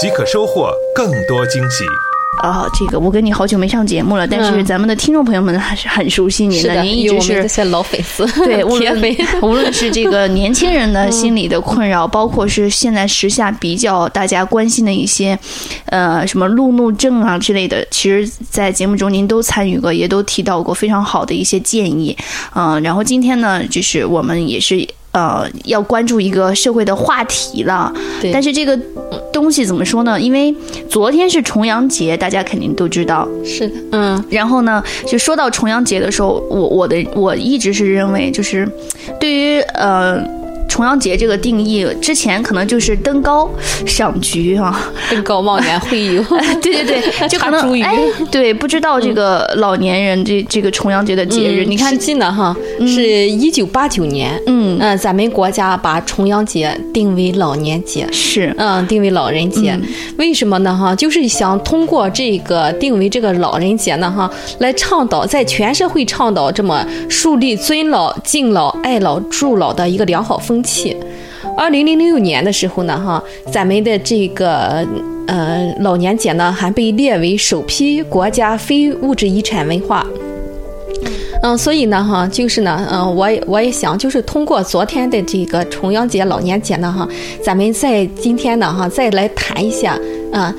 即可收获更多惊喜。啊，这个我跟你好久没上节目了，但是咱们的听众朋友们还是很熟悉您的，您一直是这些老粉丝，对，无论。无论是这个年轻人的心理的困扰，包括是现在时下比较大家关心的一些，呃，什么路怒症啊之类的，其实，在节目中您都参与过，也都提到过非常好的一些建议，嗯、然后今天呢，就是我们也是。呃，要关注一个社会的话题了，对。但是这个东西怎么说呢？因为昨天是重阳节，大家肯定都知道，是的，嗯，然后呢，就说到重阳节的时候，我我的我一直是认为，就是对于呃重阳节这个定义，之前可能就是登高赏菊啊，登高望远会友，对对对，就可能哎，对，不知道这个老年人这这个重阳节的节日，嗯你看实，际呢，哈，是一九八九年，嗯，嗯，咱们国家把重阳节定为老年节。是，嗯，定为老人节，嗯。为什么呢？哈，就是想通过这个定为这个老人节呢，哈，来倡导在全社会倡导这么树立尊老、敬老、爱老、助老的一个良好风气。二零零六年的时候呢，哈，咱们的这个呃老年节呢，还被列为首批国家非物质遗产文化。嗯，所以呢，哈，就是呢，嗯，我我也想，就是通过昨天的这个重阳节、老年节呢，哈，咱们在今天呢，哈，再来谈一下，啊、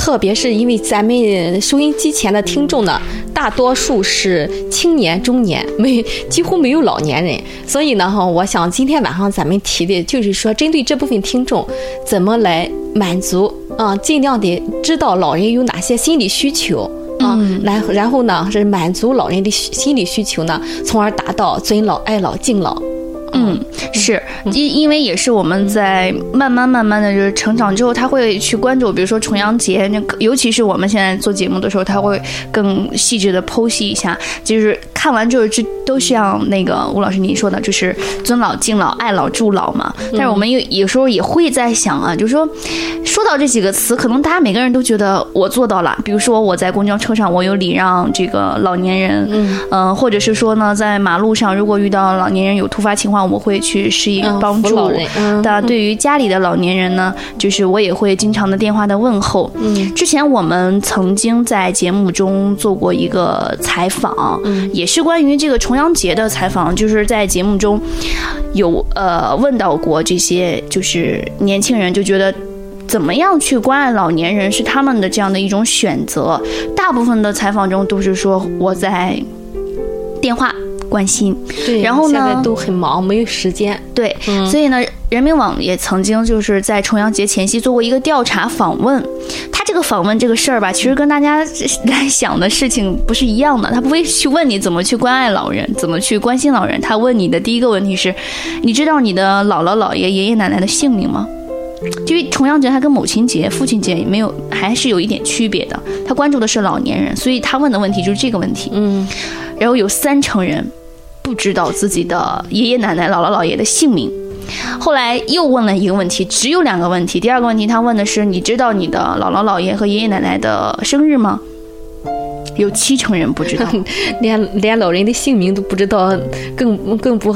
特别是因为咱们收音机前的听众呢，大多数是青年、中年，没几乎没有老年人，所以呢，哈，我想今天晚上咱们提的就是说，针对这部分听众，怎么来满足啊、尽量的知道老人有哪些心理需求。啊，然后然后呢是满足老人的心理需求呢，从而达到尊老爱老敬老。嗯，是因因为也是我们在慢慢慢慢的就是成长之后，他会去关注，比如说重阳节，那尤其是我们现在做节目的时候，他会更细致的剖析一下，就是看完之后，这都像那个吴老师您说的，就是尊老敬老爱老助老嘛。但是我们有有时候也会在想啊，就是说说到这几个词，可能大家每个人都觉得我做到了，比如说我在公交车上，我有礼让这个老年人，嗯、呃，或者是说呢，在马路上如果遇到老年人有突发情况，我会去施以嗯帮助。嗯那对于家里的老年人呢，就是我也会经常的电话的问候。嗯，之前我们曾经在节目中做过一个采访，嗯也是关于这个重阳节的采访，就是在节目中有呃问到过这些，就是年轻人就觉得。怎么样去关爱老年人是他们的这样的一种选择。大部分的采访中都是说我在电话关心，对。然后呢现在都很忙，没有时间。对，所以呢，人民网也曾经就是在重阳节前夕做过一个调查访问。他这个访问这个事儿吧，其实跟大家来想的事情不是一样的。他不会去问你怎么去关爱老人，怎么去关心老人。他问你的第一个问题是：你知道你的姥姥姥爷、爷爷奶奶的姓名吗？因为重阳节它跟母亲节、父亲节没有，还是有一点区别的。他关注的是老年人，所以他问的问题就是这个问题。嗯，然后有三成人不知道自己的爷爷奶奶、姥姥姥爷的姓名。后来又问了一个问题，只有两个问题。第二个问题，他问的是：你知道你的姥姥姥爷和爷爷奶奶的生日吗？有七成人不知道。连连老人的姓名都不知道，更更不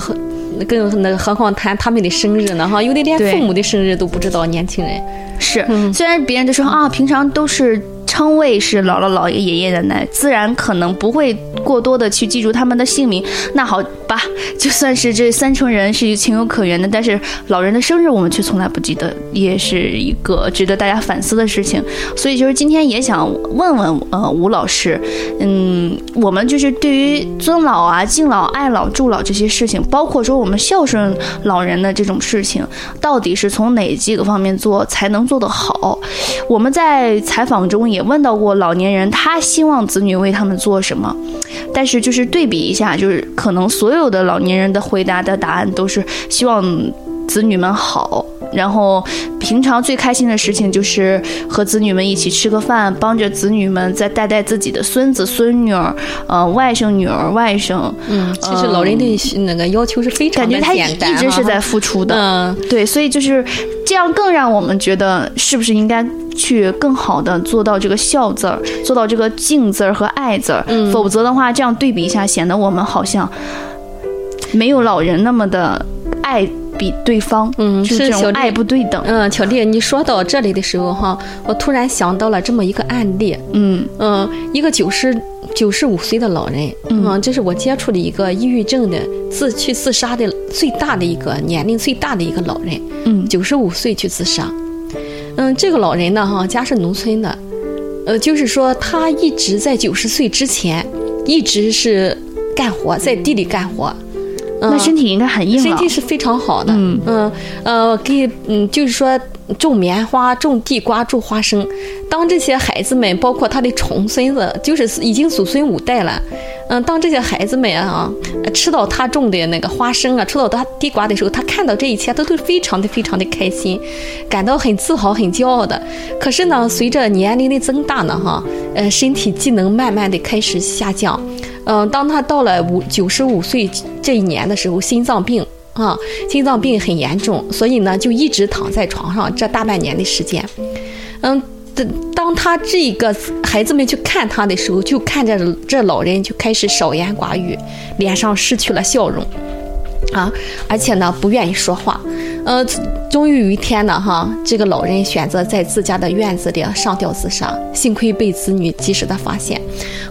更那个何况谈他们的生日呢？哈，有的连父母的生日都不知道，年轻人。是，虽然别人就说啊，平常都是称谓是姥姥姥爷、爷爷奶奶，自然可能不会过多的去记住他们的姓名。那好吧，就算是这三成人是情有可原的，但是老人的生日我们却从来不记得，也是一个值得大家反思的事情。所以就是今天也想问问呃吴老师，嗯，我们就是对于尊老啊、敬老、爱老、助老这些事情，包括说我们孝顺老人的这种事情，到底是从哪几个方面做才能做得好？我们在采访中也问到过老年人，他希望子女为他们做什么，但是就是对比一下，就是可能所有的老年人的回答的答案都是希望子女们好。然后平常最开心的事情就是和子女们一起吃个饭，帮着子女们再带带自己的孙子孙女儿，呃，外甥女儿、外甥。嗯，其实老人对那个要求是非常的感觉他，一直是在付出的。嗯。对，所以就是这样，更让我们觉得是不是应该去更好的做到这个孝字儿，做到这个敬字儿和爱字儿。嗯否则的话，这样对比一下，显得我们好像没有老人那么的爱比对方，嗯就是这种爱不对等。嗯，巧丽，你说到这里的时候哈，我突然想到了这么一个案例。嗯嗯，一个九十九十五岁的老人，嗯，这是我接触的一个抑郁症的自去自杀的最大的一个年龄最大的一个老人，嗯九十五岁去自杀。嗯，这个老人呢，哈，家是农村的，呃，就是说他一直在九十岁之前，一直是干活，在地里干活。嗯那身体应该很硬朗身体。是非常好的，嗯嗯呃，给嗯，就是说种棉花、种地瓜、种花生。当这些孩子们，包括他的重孙子，就是已经祖孙五代了，嗯，当这些孩子们啊呃吃到他种的那个花生啊，吃到他地瓜的时候，他看到这一切，他都是非常的非常的开心，感到很自豪、很骄傲的。可是呢，随着年龄的增大呢，哈，呃，身体机能慢慢的开始下降。嗯，当他到了五九十五岁这一年的时候，心脏病啊，心脏病很严重，所以呢，就一直躺在床上这大半年的时间。嗯，当当他这个孩子们去看他的时候，就看着这老人就开始少言寡语，脸上失去了笑容。啊，而且呢不愿意说话，呃，终于有一天呢，哈，这个老人选择在自家的院子里上吊自杀，幸亏被子女及时的发现。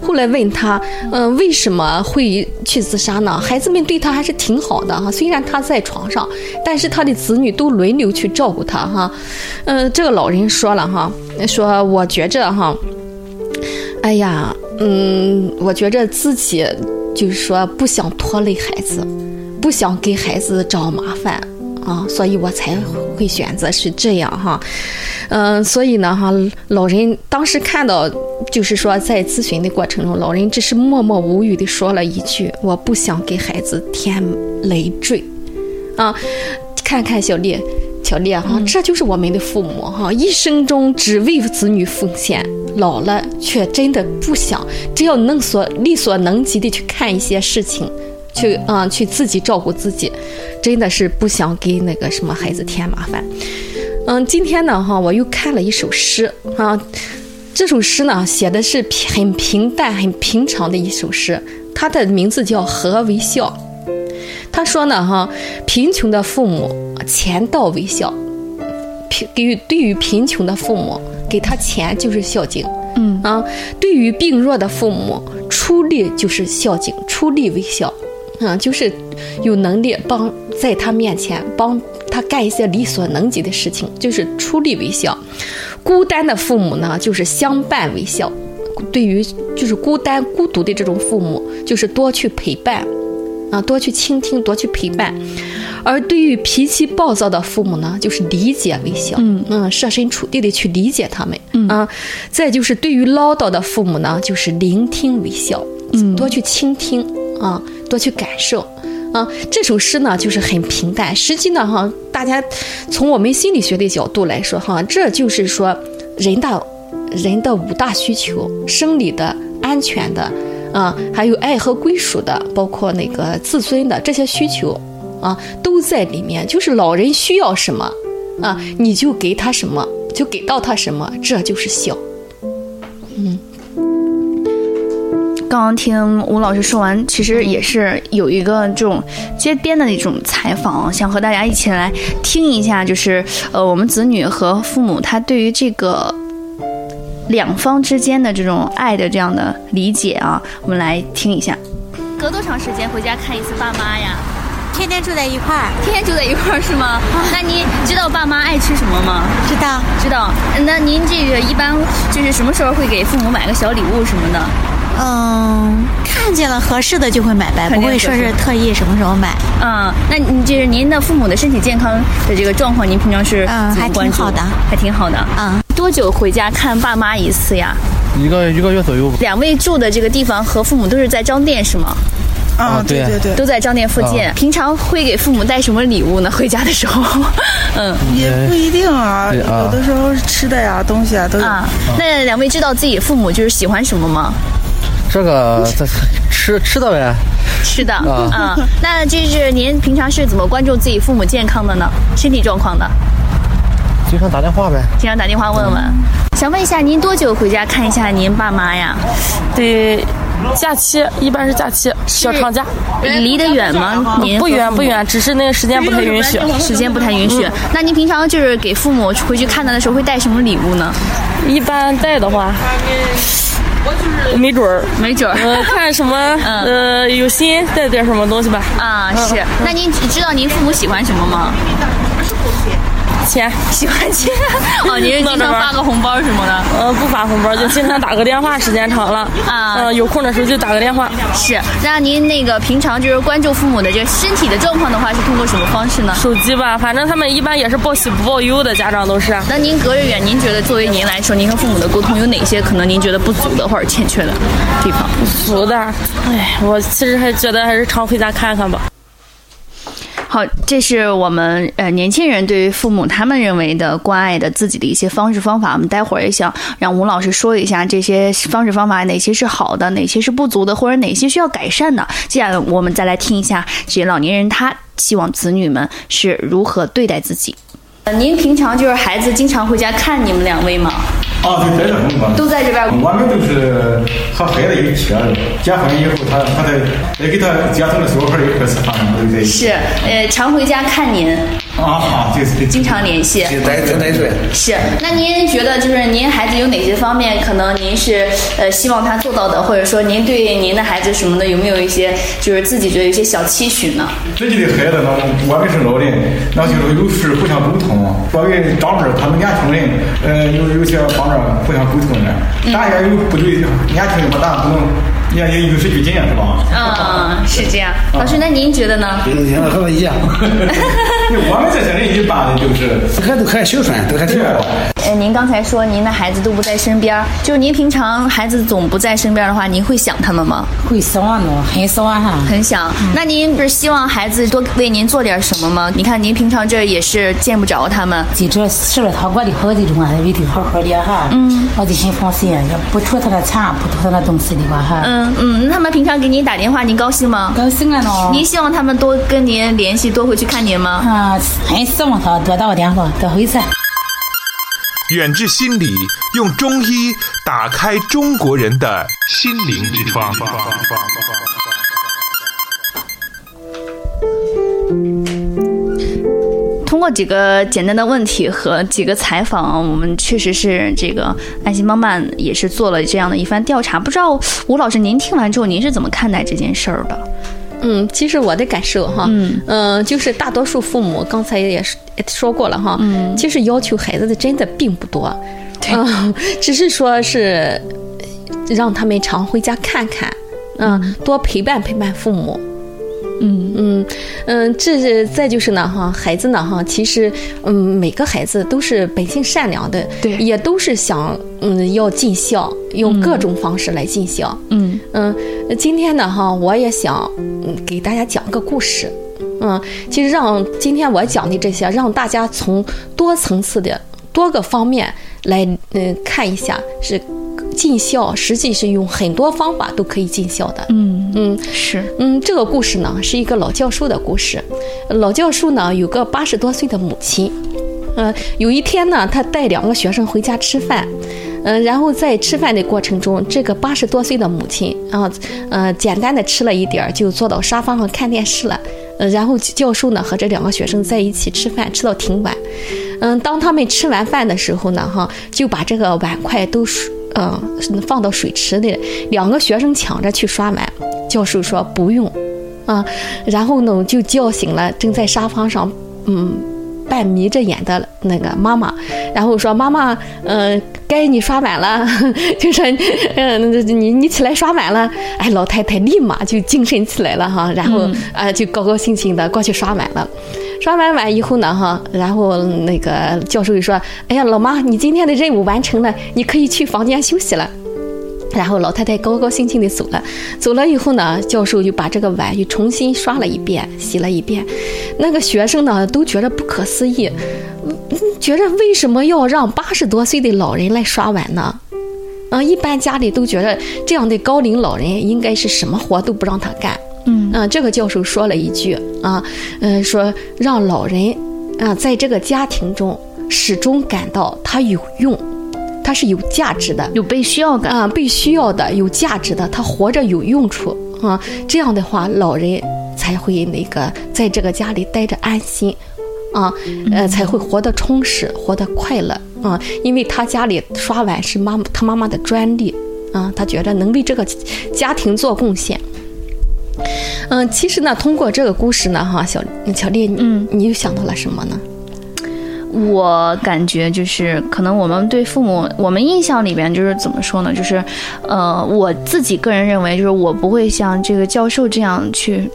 后来问他，嗯、为什么会去自杀呢？孩子们对他还是挺好的哈，虽然他在床上，但是他的子女都轮流去照顾他哈。嗯、这个老人说了哈，说我觉着哈，哎呀，嗯，我觉着自己就是说不想拖累孩子，不想给孩子找麻烦啊，所以我才会选择是这样哈。嗯，所以呢哈，老人当时看到，就是说在咨询的过程中，老人只是默默无语的说了一句：“我不想给孩子添累赘。”啊，看看小丽。小丽哈，这就是我们的父母哈，一生中只为子女奉献，老了却真的不想，只要能所力所能及的去看一些事情，去嗯、去自己照顾自己，真的是不想给那个什么孩子添麻烦。嗯，今天呢哈，我又看了一首诗啊，这首诗呢写的是平很平淡、很平常的一首诗，它的名字叫《何为孝》。他说呢，哈，贫穷的父母钱到为孝，贫给予对于贫穷的父母，给他钱就是孝敬，嗯啊，对于病弱的父母，出力就是孝敬，出力为孝，啊，就是有能力帮在他面前帮他干一些力所能及的事情，就是出力为孝。孤单的父母呢，就是相伴为孝。对于就是孤单孤独的这种父母，就是多去陪伴，啊，多去倾听，多去陪伴。而对于脾气暴躁的父母呢，就是理解为孝，嗯设身处地的去理解他们，嗯啊。再就是对于唠叨的父母呢，就是聆听为孝，嗯多去倾听啊，多去感受。啊，这首诗呢就是很平淡，实际呢哈，大家从我们心理学的角度来说哈，这就是说人的人的五大需求：生理的、安全的，啊，还有爱和归属的，包括那个自尊的这些需求，啊，都在里面。就是老人需要什么，啊，你就给他什么，就给到他什么，这就是孝。刚刚听吴老师说完，其实也是有一个这种街边的那种采访，想和大家一起来听一下，就是呃，我们子女和父母他对于这个两方之间的这种爱的这样的理解啊，我们来听一下。隔多长时间回家看一次爸妈呀？天天住在一块儿，天天住在一块儿是吗？那 您知道爸妈爱吃什么吗？知道知道。那您这个一般就是什么时候会给父母买个小礼物什么的？嗯，看见了合适的就会买呗，不会说是特意什么时候买。嗯、那你就是您的父母的身体健康的这个状况，您平常是嗯还挺好的还挺好的。嗯，多久回家看爸妈一次呀？一个一个月左右吧。两位住的这个地方和父母都是在张店是吗？啊，对对对，都在张店附近。平常会给父母带什么礼物呢？回家的时候，嗯，也不一定啊有的时候吃的呀、东西啊都有。啊，那两位知道自己父母就是喜欢什么吗？这个这吃吃的呗，吃的啊，那就是您平常是怎么关注自己父母健康的呢？身体状况的，经常打电话呗。经常打电话问问。想问一下，您多久回家看一下您爸妈呀？得假期，一般是假期，小长假，离得远吗？您不远不远，只是那个时间不太允许。时间不太允许。那您平常就是给父母回去看他的时候会带什么礼物呢？一般带的话，没准儿，没准儿呃，看什么，呃，有心带点什么东西吧。啊，是。那您知道您父母喜欢什么吗？钱，喜欢钱哦，您是经常发个红包什么的？呃，不发红包，就经常打个电话，时间长了，啊呃，有空的时候就打个电话。是。那您那个平常就是关注父母的这个身体的状况的话，是通过什么方式呢？手机吧，反正他们一般也是报喜不报忧的，家长都是。那您隔着远，您觉得作为您来说，您和父母的沟通有哪些可能您觉得不足的或者欠缺的地方？不足的，哎，我其实还觉得还是常回家看看吧。好，这是我们呃年轻人对于父母他们认为的关爱的自己的一些方式方法。我们待会儿也想让吴老师说一下这些方式方法哪些是好的，哪些是不足的，或者哪些需要改善的。接下来我们再来听一下这些老年人他希望子女们是如何对待自己。呃，您平常就是孩子经常回家看你们两位吗？啊，对，在这工作。都在这边。我们都是和孩子一起啊，结婚以后，他他在也给他结婚的时候还一块吃饭，都在一起。是，呃，常回家看您，啊啊，就是经常联系。带带带是，那您觉得就是您孩子有哪些方面可能您是呃希望他做到的，或者说您对您的孩子什么的有没有一些就是自己觉得有一些小期许呢？自己的孩子呢，我们是老人，那就是有事互相沟通。作为长辈，他们年轻人，呃，有有些方面互相沟通的，咱也有不对，年轻人嘛，咱不能也也有失去经验是吧？嗯，是这样。老师，那您觉得呢？嗯，和我一样。我们这些人一般的就是还都还孝顺，都还挺好。呃，您刚才说您的孩子都不在身边儿，就是您平常孩子总不在身边儿的话，您会想他们吗？会想呢，很想哈。很想。那您是希望孩子多为您做点什么吗？你看您平常这也是见不着他们，记着事儿他过得好的话，为的好好的哈。嗯。我就很放心，也不图他的钱，不图他的东西的话哈。嗯嗯，那他们平常给您打电话，您高兴吗？高兴啊呢。您希望他们多跟您联系，多回去看您吗？啊，很希望他多打个电话，多回噻。远志心理用中医打开中国人的心灵之窗。通过几个简单的问题和几个采访，我们确实是这个爱心帮办也是做了这样的一番调查。不知道吴老师您听完之后您是怎么看待这件事儿的？嗯，其实我的感受哈，嗯、就是大多数父母刚才也是也说过了哈，嗯，其实要求孩子的真的并不多，对，只是说是让他们常回家看看，嗯，多陪伴陪伴父母。嗯嗯嗯，这是再就是呢哈，孩子呢哈，其实嗯每个孩子都是本性善良的，对也都是想嗯要尽孝，用各种方式来尽孝。嗯嗯，今天呢哈，我也想嗯给大家讲个故事。嗯，其实让今天我讲的这些，让大家从多层次的多个方面来嗯看一下，是尽孝，实际是用很多方法都可以尽孝的。嗯嗯，是嗯，这个故事呢是一个老教授的故事。老教授呢有个八十多岁的母亲，呃，有一天呢，他带两个学生回家吃饭，嗯、然后在吃饭的过程中，这个八十多岁的母亲啊，呃，简单的吃了一点儿，就坐到沙发上看电视了。呃，然后教授呢和这两个学生在一起吃饭，吃到挺晚。嗯，当他们吃完饭的时候呢，哈，就把这个碗筷都嗯，放到水池里。两个学生抢着去刷碗，教授说不用，啊，然后呢就叫醒了正在沙发上，嗯，半眯着眼的那个妈妈，然后说妈妈，嗯、该你刷碗了，就说，嗯、你你起来刷碗了，哎，老太太立马就精神起来了哈，然后啊、就高高兴兴的过去刷碗了。刷完碗以后呢，哈，然后那个教授就说：“哎呀，老妈，你今天的任务完成了，你可以去房间休息了。”然后老太太高高兴兴的走了，走了以后呢，教授就把这个碗又重新刷了一遍，洗了一遍。那个学生呢都觉得不可思议，嗯觉着为什么要让八十多岁的老人来刷碗呢？啊，一般家里都觉得这样的高龄老人应该是什么活都不让他干。嗯啊，这个教授说了一句啊，嗯、说让老人啊在这个家庭中始终感到他有用，他是有价值的，有被需要感。啊，被需要的、有价值的，他活着有用处啊。这样的话，老人才会那个在这个家里待着安心，啊，呃，才会活得充实，活得快乐啊。因为他家里刷碗是妈妈他妈妈的专利啊，他觉得能为这个家庭做贡献。嗯，其实呢，通过这个故事呢，哈，小小丽，嗯，你又想到了什么呢？我感觉就是，可能我们对父母，我们印象里边就是怎么说呢？就是，呃，我自己个人认为，就是我不会像这个教授这样去。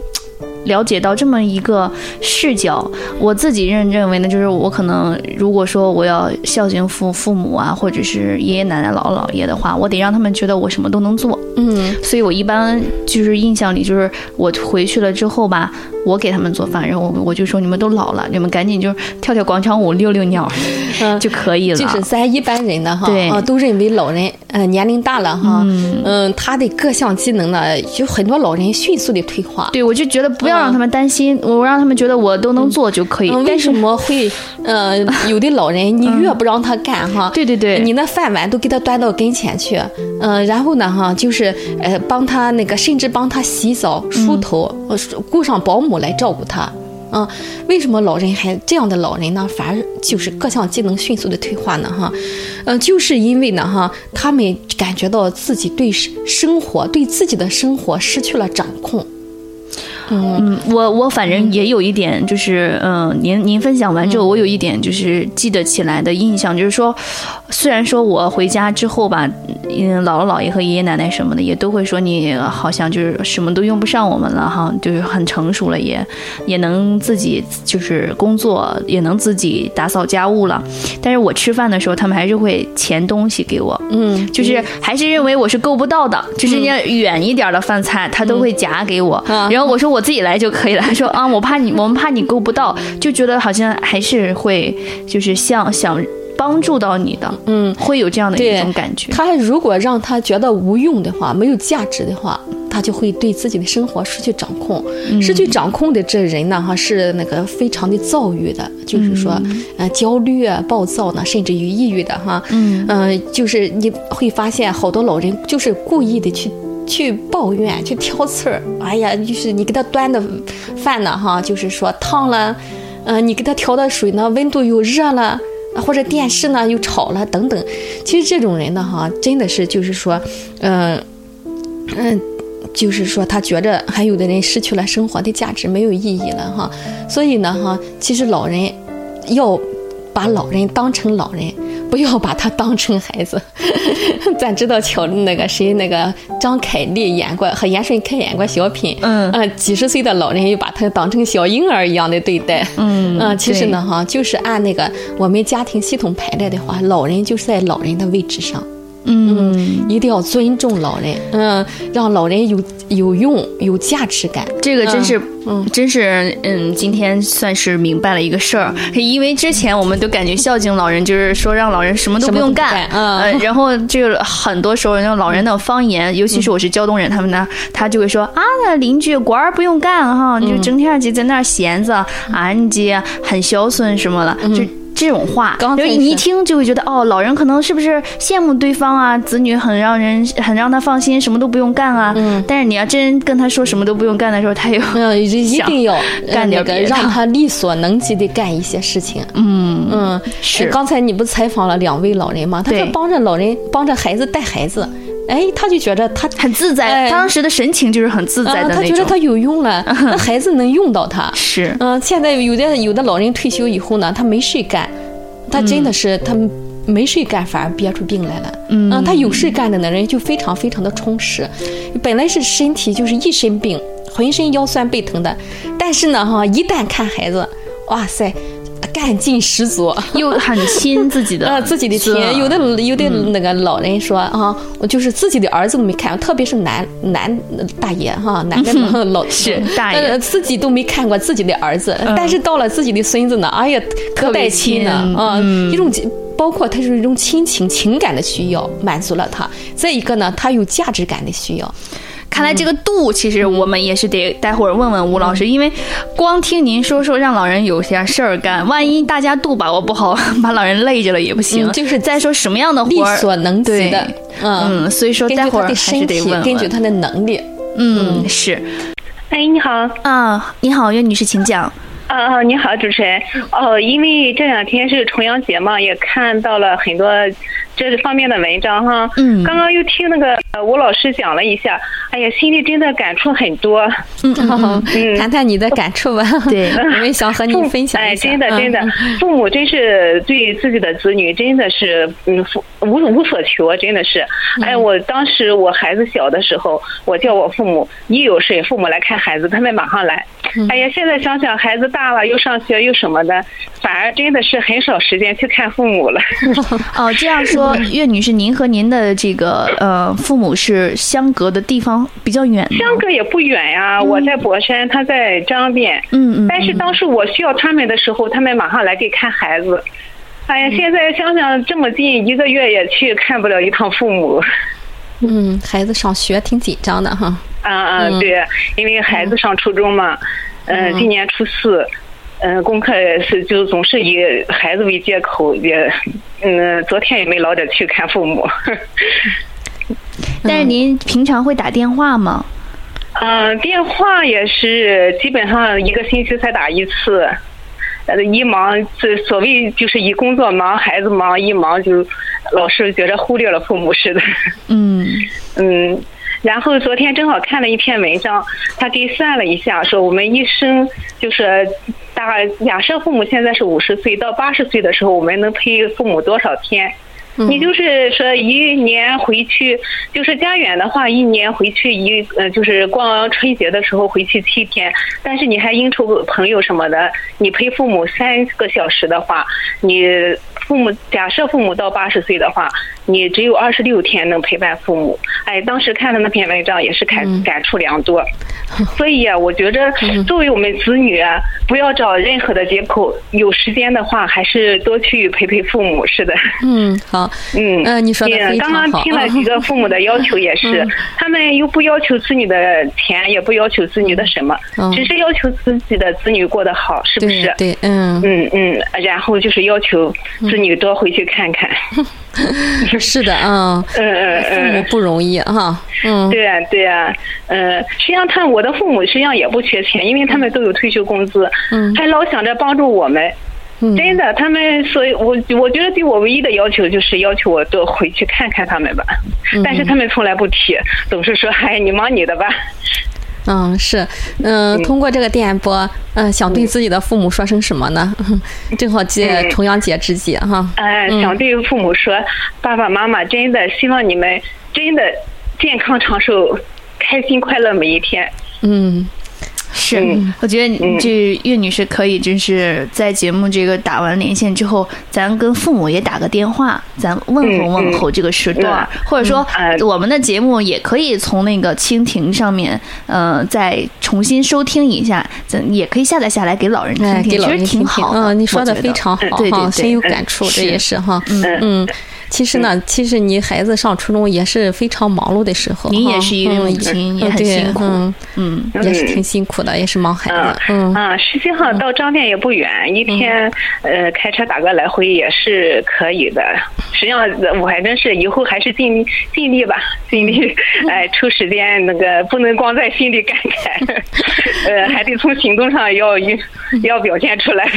了解到这么一个视角，我自己认认为呢，就是我可能如果说我要孝敬父父母啊，或者是爷爷奶奶、姥姥姥爷的话，我得让他们觉得我什么都能做。嗯所以我一般就是印象里就是我回去了之后吧，我给他们做饭，然后我我就说你们都老了，你们赶紧就跳跳广场舞、遛遛鸟 嗯就可以了。就是咱一般人呢，哈，对啊，都认为老人，呃，年龄大了哈，嗯他的各项技能呢，就很多老人迅速的退化。对，我就觉得不要让他们担心，我让他们觉得我都能做就可以。嗯，为什么会，呃，有的老人你越不让他干哈，对对对你那饭碗都给他端到跟前去，嗯、然后呢哈，就是呃帮他那个，甚至帮他洗澡、梳头，呃雇上保姆来照顾他。啊，为什么老人还这样的老人呢？反而就是各项技能迅速的退化呢？哈，嗯，就是因为呢，哈，他们感觉到自己对生生活、对自己的生活失去了掌控。嗯，我我反正也有一点，就是嗯、您您分享完之后，我有一点就是记得起来的印象，就是说，虽然说我回家之后吧，嗯，姥姥姥爷和爷爷奶奶什么的也都会说你好像就是什么都用不上我们了哈，就是很成熟了，也也能自己就是工作，也能自己打扫家务了。但是我吃饭的时候，他们还是会钱东西给我，嗯，就是还是认为我是够不到的，就是要远一点的饭菜，他都会夹给我。啊然后我说我自己来就可以了，他说啊，我怕你，我们怕你够不到，就觉得好像还是会就是像想帮助到你的，嗯，会有这样的一种感觉。他如果让他觉得无用的话，没有价值的话，他就会对自己的生活失去掌控。失去掌控的这人呢，哈，是那个非常的躁郁的，就是说，呃，焦虑啊、暴躁呢，甚至于抑郁的哈。嗯呃就是你会发现好多老人就是故意的去。去抱怨，去挑刺儿，哎呀，就是你给他端的饭呢，哈，就是说烫了，呃，你给他调的水呢，温度又热了，或者电视呢又吵了等等。其实这种人呢，哈，真的是就是说，嗯、嗯。就是说，他觉着还有的人失去了生活的价值，没有意义了哈。所以呢，哈，其实老人要把老人当成老人，不要把他当成孩子。咱知道乔那个谁，那个张凯丽演过和严顺开演过小品，嗯呃，几十岁的老人又把他当成小婴儿一样的对待，嗯呃其实呢，哈，就是按那个我们家庭系统排列的话，老人就是在老人的位置上。嗯，一定要尊重老人，嗯，让老人有有用、有价值感。这个真是，嗯真是，嗯，今天算是明白了一个事儿。因为之前我们都感觉孝敬老人就是说让老人什么都不用干，嗯。呃，然后这个很多时候那老人的方言，尤其是我是胶东人，他们那他就会说啊，那邻居官儿不用干哈，你就整天就在那闲着啊，你这很孝顺什么的，就。这种话，就是你一听就会觉得，哦，老人可能是不是羡慕对方啊？子女很让人很让他放心，什么都不用干啊。嗯但是你要真跟他说什么都不用干的时候，他又嗯，一定要干点个让他力所能及的干一些事情。嗯嗯，是呃刚才你不采访了两位老人吗？他说对帮着老人，帮着孩子带孩子，哎，他就觉得他很自在，哎当时的神情就是很自在啊的那种。他觉得他有用了，那孩子能用到他。是，嗯、现在有的有的老人退休以后呢，他没事干，他真的是、他没事干，反而憋出病来了。嗯他有事干的呢人就非常非常的充实，本来是身体就是一身病，浑身腰酸背疼的，但是呢哈，一旦看孩子，哇塞。干劲十足，又很亲自己的呃 自己的亲。有的有的那个老人说啊，我就是自己的儿子都没看，特别是男男大爷哈，男的老是大爷，自己都没看过自己的儿子，但是到了自己的孙子呢，哎呀，可带亲呢啊，一种。包括他是一种亲情情感的需要，满足了他。再一个呢，他有价值感的需要。看来这个度，其实我们也是得待会儿问问吴老师，因为光听您说说让老人有些事儿干，万一大家度把握不好，把老人累着了也不行。就是再说什么样的活力所能及的，嗯，所以说待会儿还是得问，根据他的能力，嗯，是。哎，你好啊，你好，岳女士，请讲。啊啊，你好，主持人。哦，因为这两天是重阳节嘛，也看到了很多。这方面的文章哈，嗯，刚刚又听那个吴老师讲了一下，哎呀，心里真的感触很多，嗯嗯，谈谈你的感触吧，对，我们想和你分享哎，真的真的，父母真是对自己的子女真的是嗯无无所求，真的是，哎，我当时我孩子小的时候，我叫我父母一有事，父母来看孩子，他们马上来，哎呀，现在想想孩子大了，又上学又什么的，反而真的是很少时间去看父母了。哦，这样说。岳女士，您和您的这个呃父母是相隔的地方比较远相隔也不远呀，我在博山，他在张店。嗯嗯。但是当时我需要他们的时候，他们马上来给看孩子。哎呀，现在想想这么近，一个月也去看不了一趟父母。嗯，孩子上学挺紧张的哈。啊啊，对，因为孩子上初中嘛，嗯，今年初四。嗯，功课是就总是以孩子为借口，也嗯，昨天也没老点去看父母。但是您平常会打电话吗？嗯，电话也是基本上一个星期才打一次。呃，一忙这所谓就是以工作忙，孩子忙，一忙就老是觉着忽略了父母似的。嗯嗯。然后昨天正好看了一篇文章，他给算了一下，说我们一生就是大假设父母现在是五十岁到八十岁的时候，我们能陪父母多少天？你就是说一年回去，就是家远的话，一年回去一呃，就是逛春节的时候回去七天，但是你还应酬朋友什么的，你陪父母三个小时的话，你父母假设父母到八十岁的话。你只有二十六天能陪伴父母，哎，当时看的那篇文章也是感感触良多，所以啊，我觉着作为我们子女啊，不要找任何的借口，有时间的话还是多去陪陪父母。是的，嗯，好，嗯，嗯，你说的非常好。刚刚听了几个父母的要求也是，他们又不要求子女的钱，也不要求子女的什么，只是要求自己的子女过得好，是不是？对，嗯，嗯嗯，然后就是要求子女多回去看看。是的，嗯，嗯嗯父母不容易哈，嗯，对呀对呀，嗯，实际上他我的父母实际上也不缺钱，因为他们都有退休工资，嗯，还老想着帮助我们，真的，他们所以，我我觉得对我唯一的要求就是要求我多回去看看他们吧，但是他们从来不提，总是说，嗨，你忙你的吧。嗯，是，嗯，通过这个电波，嗯，想对自己的父母说声什么呢？正好借重阳节之际，哈。哎，想对父母说，爸爸妈妈真的希望你们真的健康长寿，开心快乐每一天。嗯。是，我觉得这岳女士可以，就是在节目这个打完连线之后，咱跟父母也打个电话，咱问候问候这个时段，或者说我们的节目也可以从那个蜻蜓上面，呃，再重新收听一下，咱也可以下载下来给老人听听，其实挺好。嗯，你说的非常好，对对，深有感触，这也是哈，嗯。嗯。其实呢，其实你孩子上初中也是非常忙碌的时候，您也是一个母亲，也很辛苦，嗯，也是挺辛苦的，也是忙孩子，嗯。啊，实际上到张店也不远，一天呃开车打个来回也是可以的。实际上我还真是以后还是尽尽力吧，尽力哎抽时间那个不能光在心里感慨，呃还得从行动上要要表现出来。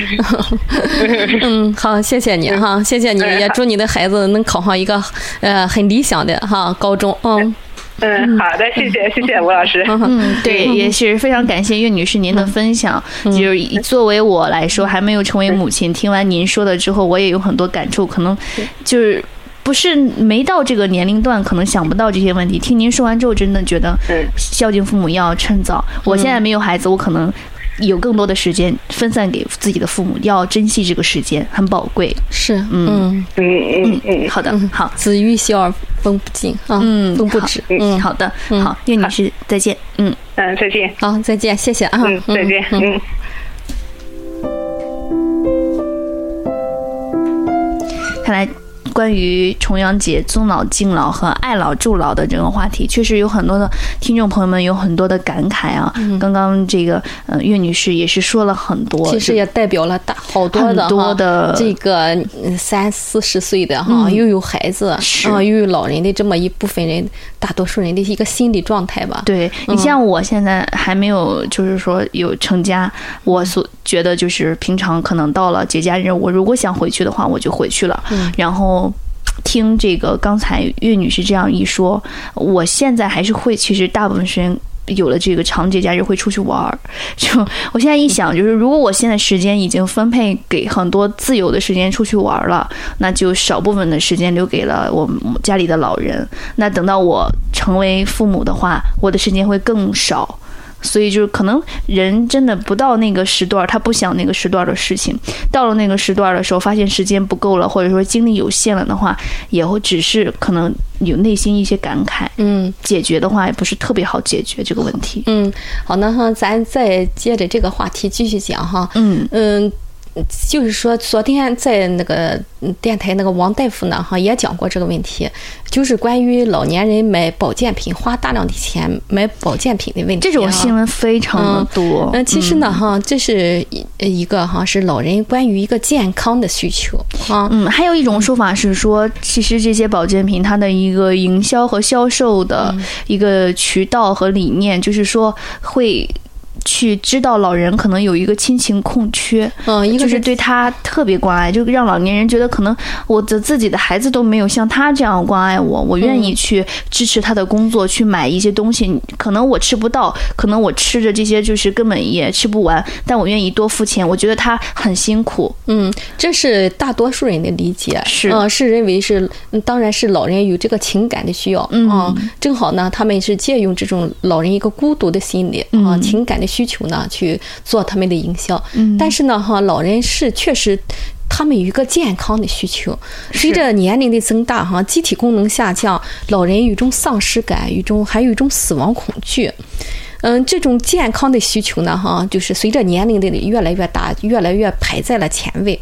嗯，好，谢谢你哈，谢谢你也祝你的孩子能。考上一个呃很理想的哈高中，嗯嗯，好的，谢谢谢谢吴老师，嗯，对，也是非常感谢岳女士您的分享。就是作为我来说，还没有成为母亲，听完您说的之后，我也有很多感触。可能就是不是没到这个年龄段，可能想不到这些问题。听您说完之后，真的觉得孝敬父母要趁早。我现在没有孩子，我可能。有更多的时间分散给自己的父母，要珍惜这个时间，很宝贵。是，嗯嗯嗯嗯好的，好，子欲孝而风不尽啊，嗯，风不止。嗯，好的，好，岳女士，再见。嗯嗯，再见。好，再见，谢谢啊。嗯，再见。嗯。看来。关于重阳节尊老敬老和爱老助老的这个话题，确实有很多的听众朋友们有很多的感慨啊。嗯、刚刚这个呃岳女士也是说了很多，其实也代表了大好多的很多的这个三四十岁的哈，嗯、又有孩子啊，又有老人的这么一部分人，大多数人的一个心理状态吧。对你像我现在还没有就是说有成家，我所觉得就是平常可能到了节假日，我如果想回去的话，我就回去了，嗯、然后。哦听这个刚才岳女士这样一说，我现在还是会，其实大部分时间有了这个长节假日会出去玩儿。就我现在一想，就是如果我现在时间已经分配给很多自由的时间出去玩儿了，那就少部分的时间留给了我们家里的老人。那等到我成为父母的话，我的时间会更少。所以就是可能人真的不到那个时段，他不想那个时段的事情。到了那个时段的时候，发现时间不够了，或者说精力有限了的话，也会只是可能有内心一些感慨。嗯，解决的话也不是特别好解决这个问题。嗯，好，那哈，咱再接着这个话题继续讲哈。嗯嗯。就是说，昨天在那个电台那个王大夫呢，哈也讲过这个问题，就是关于老年人买保健品花大量的钱买保健品的问题。这种新闻非常的多。嗯，其实呢，哈，这是一一个哈是老人关于一个健康的需求啊。嗯，还有一种说法是说，其实这些保健品它的一个营销和销售的一个渠道和理念，就是说会。去知道老人可能有一个亲情空缺，嗯，一个就是对他特别关爱，就让老年人觉得可能我的自己的孩子都没有像他这样关爱我，我愿意去支持他的工作，去买一些东西，可能我吃不到，可能我吃着这些就是根本也吃不完，但我愿意多付钱，我觉得他很辛苦，嗯，这是大多数人的理解，是，嗯，是认为是，当然是老人有这个情感的需要，嗯，正好呢，他们是借用这种老人一个孤独的心理啊，情感的。需求呢，去做他们的营销，嗯，但是呢，哈，老人是确实，他们有一个健康的需求。随着年龄的增大，哈，机体功能下降，老人有一种丧失感，一种还有一种死亡恐惧。嗯，这种健康的需求呢，哈，就是随着年龄的越来越大，越来越排在了前位。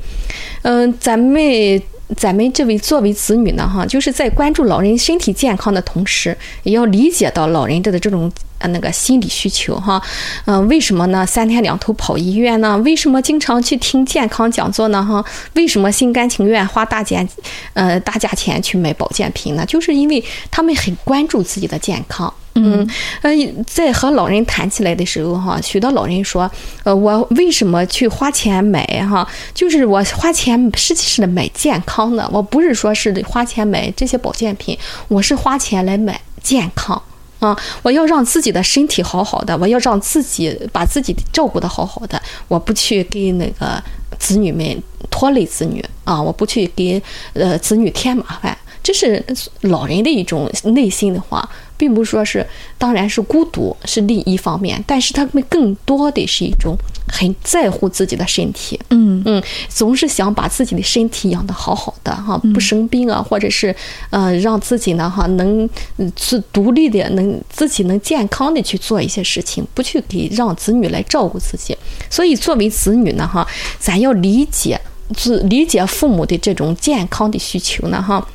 嗯，咱们。咱们这位作为子女呢，哈，就是在关注老人身体健康的同时，也要理解到老人的的这种呃那个心理需求，哈，嗯，为什么呢？三天两头跑医院呢？为什么经常去听健康讲座呢？哈，为什么心甘情愿花大钱，呃，大价钱去买保健品呢？就是因为他们很关注自己的健康。嗯，呃，在和老人谈起来的时候，哈，许多老人说，呃，我为什么去花钱买哈？就是我花钱实际是买健康的，我不是说是花钱买这些保健品，我是花钱来买健康啊！我要让自己的身体好好的，我要让自己把自己照顾的好好的，我不去给那个子女们拖累子女啊，我不去给呃子女添麻烦。这是老人的一种内心的话，并不是说是，当然是孤独是另一方面，但是他们更多的是一种很在乎自己的身体，嗯嗯，总是想把自己的身体养得好好的哈，不生病啊，或者是呃让自己呢哈能自独立的，能自己能健康的去做一些事情，不去给让子女来照顾自己。所以作为子女呢哈，咱要理解自理解父母的这种健康的需求呢哈。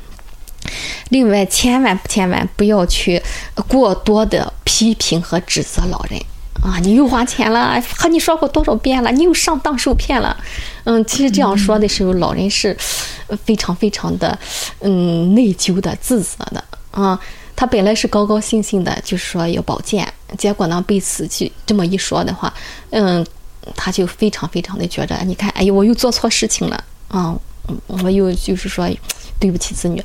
另外，千万千万不要去过多的批评和指责老人啊！你又花钱了，和你说过多少遍了，你又上当受骗了。嗯，其实这样说的时候，老人是非常非常的嗯内疚的、自责的啊。他本来是高高兴兴的，就是说要保健，结果呢被此去这么一说的话，嗯，他就非常非常的觉着，你看，哎呦，我又做错事情了啊！我又就是说。对不起子女，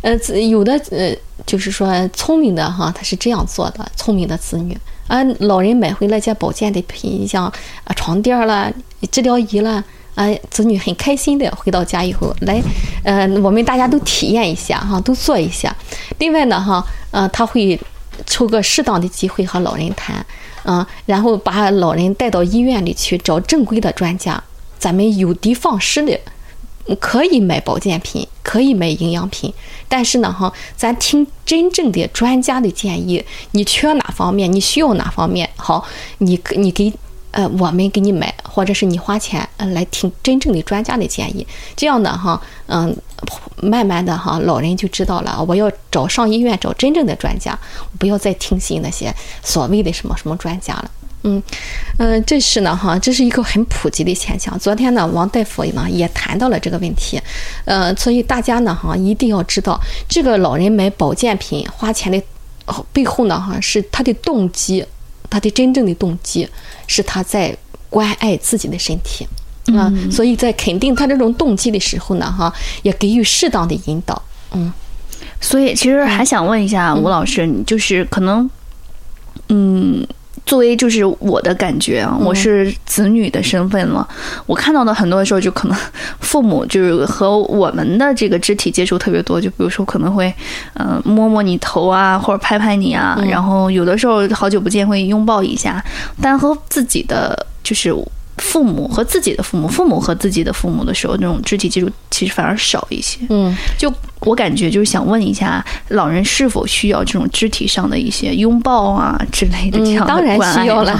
呃，有的呃，就是说聪明的哈，他是这样做的。聪明的子女啊，老人买回来些保健的品，像啊床垫啦、治疗仪啦，啊，子女很开心的回到家以后来，呃，我们大家都体验一下哈，都做一下。另外呢哈，呃，他会抽个适当的机会和老人谈，嗯，然后把老人带到医院里去找正规的专家，咱们有的放矢的。可以买保健品，可以买营养品，但是呢，哈，咱听真正的专家的建议，你缺哪方面，你需要哪方面，好，你你给呃我们给你买，或者是你花钱呃来听真正的专家的建议，这样的哈，嗯，慢慢的哈，老人就知道了，我要找上医院找真正的专家，不要再听信那些所谓的什么什么专家了。嗯，嗯，这是呢，哈，这是一个很普及的现象。昨天呢，王大夫呢也谈到了这个问题，呃，所以大家呢，哈，一定要知道，这个老人买保健品花钱的背后呢，哈，是他的动机，他的真正的动机是他在关爱自己的身体啊。所以在肯定他这种动机的时候呢，哈，也给予适当的引导。嗯，所以其实还想问一下吴老师，你就是可能，嗯。作为就是我的感觉啊，我是子女的身份了。我看到的很多的时候，就可能父母就是和我们的这个肢体接触特别多，就比如说可能会嗯摸摸你头啊，或者拍拍你啊，然后有的时候好久不见会拥抱一下，但和自己的就是。父母和自己的父母，父母和自己的父母的时候，那种肢体接触其实反而少一些。嗯，就我感觉就是想问一下，老人是否需要这种肢体上的一些拥抱啊之类的这样的当然需要了，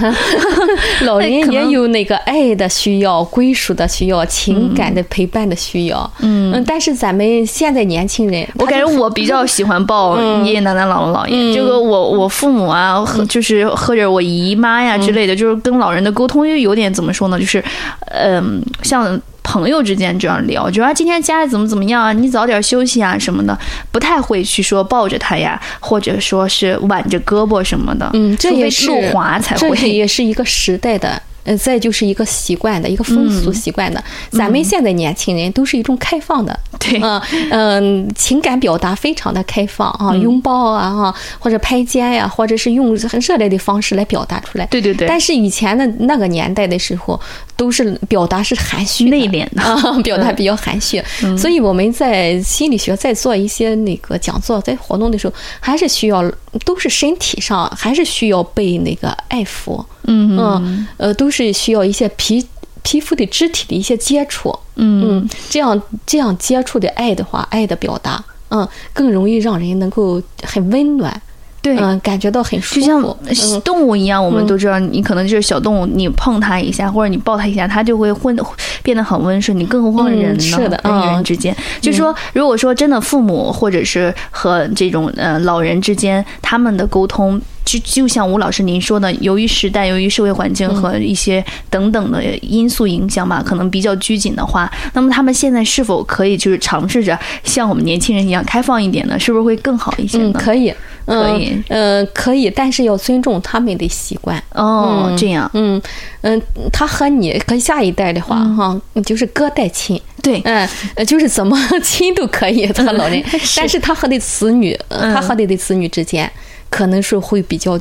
老人也有那个爱的需要、归属的需要、情感的陪伴的需要。嗯，但是咱们现在年轻人，我感觉我比较喜欢抱爷爷奶奶、姥姥姥爷。这个我我父母啊，就是或者我姨妈呀之类的，就是跟老人的沟通又有点怎么说？说呢，就是，嗯，像朋友之间这样聊，就说今天家里怎么怎么样啊，你早点休息啊什么的，不太会去说抱着他呀，或者说是挽着胳膊什么的。嗯，这也是路滑才会，这也是一个时代的。呃，再就是一个习惯的一个风俗习惯的，咱们现在年轻人都是一种开放的，对，嗯嗯，情感表达非常的开放啊，拥抱啊哈，或者拍肩呀，或者是用很热烈的方式来表达出来，对对对。但是以前的那个年代的时候，都是表达是含蓄内敛的，表达比较含蓄，所以我们在心理学在做一些那个讲座在活动的时候，还是需要都是身体上还是需要被那个爱抚。嗯。嗯呃，都是需要一些皮皮肤的肢体的一些接触，嗯嗯，这样这样接触的爱的话，爱的表达，嗯，更容易让人能够很温暖。对，嗯，感觉到很舒服，就像动物一样，我们都知道，你可能就是小动物，你碰它一下，或者你抱它一下，它就会混变得很温顺。你更何况人呢？是的，人与人之间，就说如果说真的父母或者是和这种呃老人之间，他们的沟通，就就像吴老师您说的，由于时代、由于社会环境和一些等等的因素影响吧，可能比较拘谨的话，那么他们现在是否可以就是尝试着像我们年轻人一样开放一点呢？是不是会更好一些呢？可以。可以，嗯，可以，但是要尊重他们的习惯。哦。这样，嗯嗯，他和你和下一代的话，哈，就是隔代亲，对，嗯，就是怎么亲都可以他老人，但是他和的子女，他和你的子女之间，可能是会比较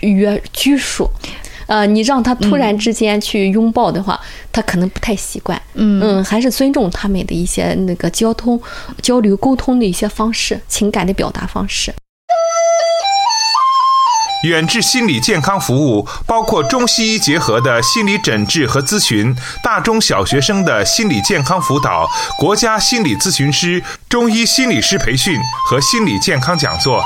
约拘束。呃，你让他突然之间去拥抱的话，他可能不太习惯。嗯嗯，还是尊重他们的一些那个交通、交流、沟通的一些方式，情感的表达方式。远志心理健康服务包括中西医结合的心理诊治和咨询，大中小学生的心理健康辅导，国家心理咨询师、中医心理师培训和心理健康讲座。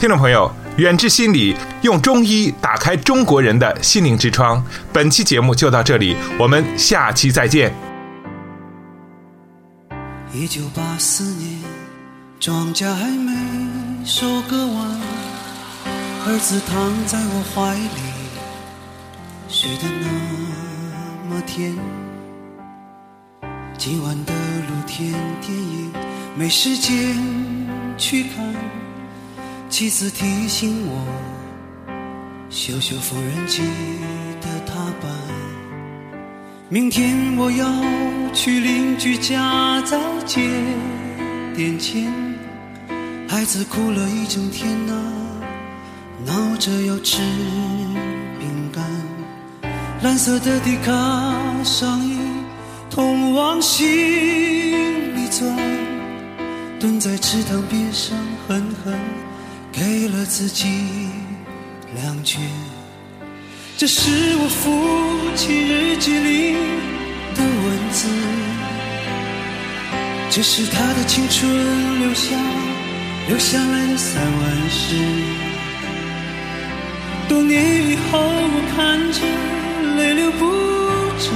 听众朋友，远志心理用中医打开中国人的心灵之窗。本期节目就到这里，我们下期再见。一九八四年，庄稼还没收割完，儿子躺在我怀里，睡得那么甜。今晚的露天电影没时间去看，妻子提醒我，修修缝纫机的踏板。明天我要去邻居家再借点钱，孩子哭了一整天呐，闹着要吃饼干。蓝色的迪卡上衣通往心里钻，蹲在池塘边上狠狠给了自己两句。这是我父亲日记里的文字，这是他的青春留下留下来的散文诗。多年以后，我看着泪流不止。